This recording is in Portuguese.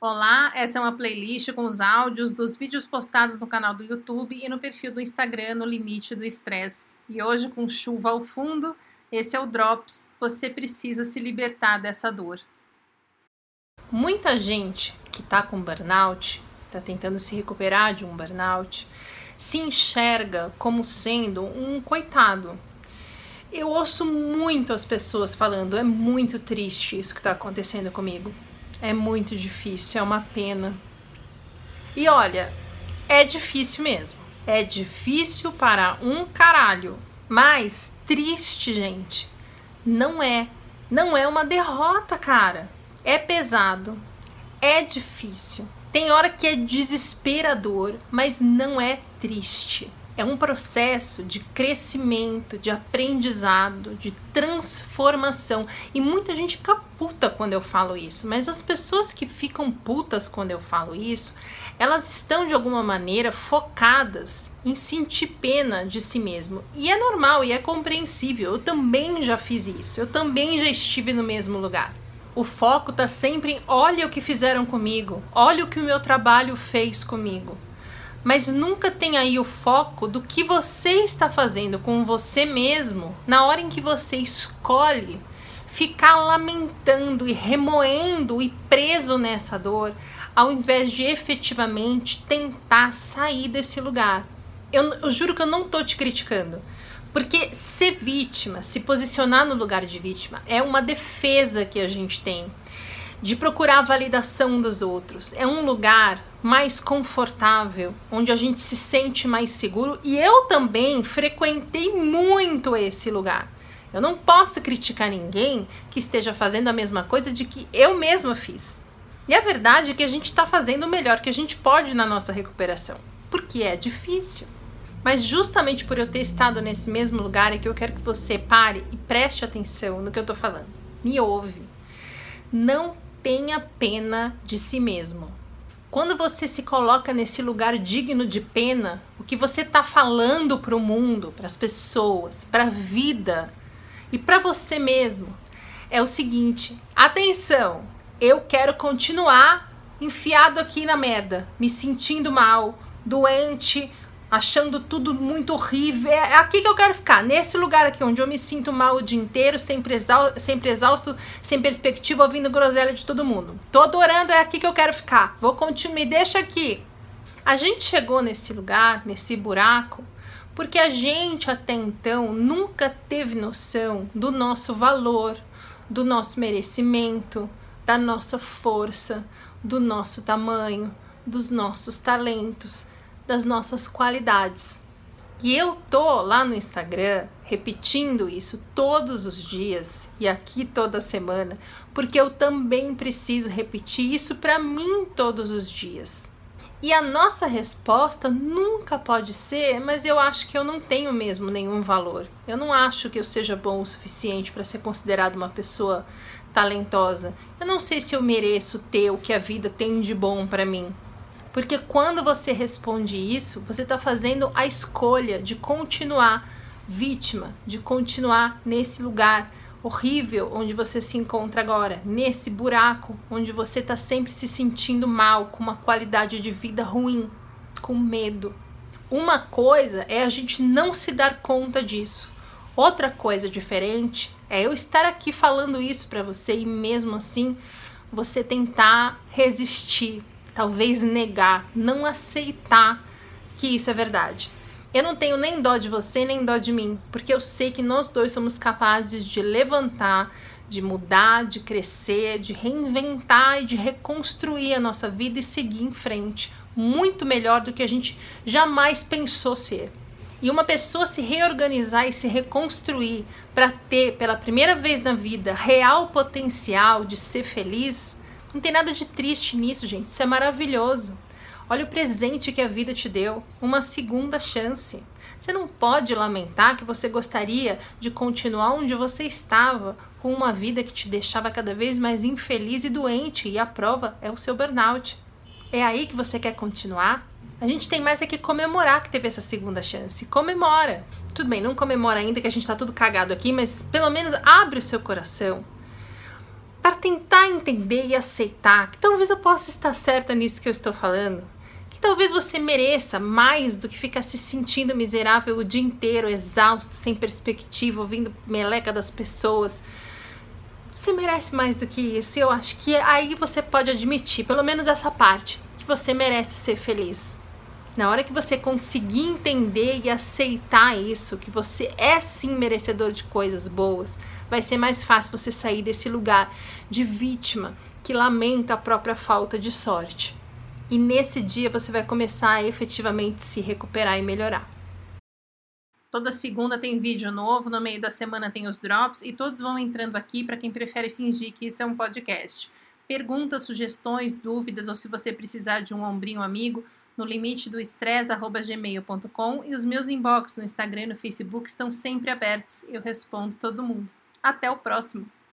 Olá, essa é uma playlist com os áudios dos vídeos postados no canal do YouTube e no perfil do Instagram no Limite do Estresse. E hoje, com chuva ao fundo, esse é o Drops. Você precisa se libertar dessa dor. Muita gente que está com burnout, está tentando se recuperar de um burnout, se enxerga como sendo um coitado. Eu ouço muito as pessoas falando: é muito triste isso que está acontecendo comigo é muito difícil, é uma pena. E olha, é difícil mesmo. É difícil para um caralho. Mas triste, gente, não é. Não é uma derrota, cara. É pesado. É difícil. Tem hora que é desesperador, mas não é triste. É um processo de crescimento, de aprendizado, de transformação. E muita gente fica puta quando eu falo isso, mas as pessoas que ficam putas quando eu falo isso, elas estão de alguma maneira focadas em sentir pena de si mesmo. E é normal e é compreensível. Eu também já fiz isso. Eu também já estive no mesmo lugar. O foco tá sempre em olha o que fizeram comigo, olha o que o meu trabalho fez comigo mas nunca tem aí o foco do que você está fazendo com você mesmo na hora em que você escolhe ficar lamentando e remoendo e preso nessa dor, ao invés de efetivamente tentar sair desse lugar. Eu, eu juro que eu não tô te criticando. Porque ser vítima, se posicionar no lugar de vítima, é uma defesa que a gente tem de procurar a validação dos outros. É um lugar mais confortável, onde a gente se sente mais seguro. E eu também frequentei muito esse lugar. Eu não posso criticar ninguém que esteja fazendo a mesma coisa de que eu mesma fiz. E a verdade é que a gente está fazendo o melhor que a gente pode na nossa recuperação, porque é difícil. Mas justamente por eu ter estado nesse mesmo lugar é que eu quero que você pare e preste atenção no que eu estou falando. Me ouve. Não tenha pena de si mesmo. Quando você se coloca nesse lugar digno de pena, o que você está falando para o mundo, para as pessoas, para a vida e para você mesmo é o seguinte: atenção, eu quero continuar enfiado aqui na merda, me sentindo mal, doente, achando tudo muito horrível. É aqui que eu quero ficar, nesse lugar aqui, onde eu me sinto mal o dia inteiro, sempre exausto, sempre exausto sem perspectiva, ouvindo groselha de todo mundo. Tô adorando, é aqui que eu quero ficar. Vou continuar, me deixa aqui. A gente chegou nesse lugar, nesse buraco, porque a gente até então nunca teve noção do nosso valor, do nosso merecimento, da nossa força, do nosso tamanho, dos nossos talentos das nossas qualidades. E eu tô lá no Instagram repetindo isso todos os dias e aqui toda semana, porque eu também preciso repetir isso para mim todos os dias. E a nossa resposta nunca pode ser, mas eu acho que eu não tenho mesmo nenhum valor. Eu não acho que eu seja bom o suficiente para ser considerado uma pessoa talentosa. Eu não sei se eu mereço ter o que a vida tem de bom para mim. Porque quando você responde isso, você está fazendo a escolha de continuar vítima, de continuar nesse lugar horrível onde você se encontra agora, nesse buraco onde você está sempre se sentindo mal, com uma qualidade de vida ruim, com medo. Uma coisa é a gente não se dar conta disso. Outra coisa diferente é eu estar aqui falando isso para você e mesmo assim você tentar resistir, talvez negar, não aceitar que isso é verdade. Eu não tenho nem dó de você, nem dó de mim, porque eu sei que nós dois somos capazes de levantar, de mudar, de crescer, de reinventar e de reconstruir a nossa vida e seguir em frente, muito melhor do que a gente jamais pensou ser. E uma pessoa se reorganizar e se reconstruir para ter pela primeira vez na vida real potencial de ser feliz, não tem nada de triste nisso, gente. Isso é maravilhoso. Olha o presente que a vida te deu, uma segunda chance. Você não pode lamentar que você gostaria de continuar onde você estava, com uma vida que te deixava cada vez mais infeliz e doente, e a prova é o seu burnout. É aí que você quer continuar? A gente tem mais é que comemorar que teve essa segunda chance. Comemora. Tudo bem, não comemora ainda que a gente tá tudo cagado aqui, mas pelo menos abre o seu coração para tentar entender e aceitar que talvez eu possa estar certa nisso que eu estou falando, que talvez você mereça mais do que ficar se sentindo miserável o dia inteiro, exausto, sem perspectiva, ouvindo meleca das pessoas. Você merece mais do que isso. E eu acho que aí você pode admitir, pelo menos essa parte, que você merece ser feliz. Na hora que você conseguir entender e aceitar isso, que você é sim merecedor de coisas boas, vai ser mais fácil você sair desse lugar de vítima que lamenta a própria falta de sorte. E nesse dia você vai começar a efetivamente se recuperar e melhorar. Toda segunda tem vídeo novo, no meio da semana tem os drops e todos vão entrando aqui para quem prefere fingir que isso é um podcast. Perguntas, sugestões, dúvidas ou se você precisar de um ombrinho amigo, no limite do estresse@gmail.com e os meus inbox no Instagram e no Facebook estão sempre abertos. Eu respondo todo mundo. Até o próximo!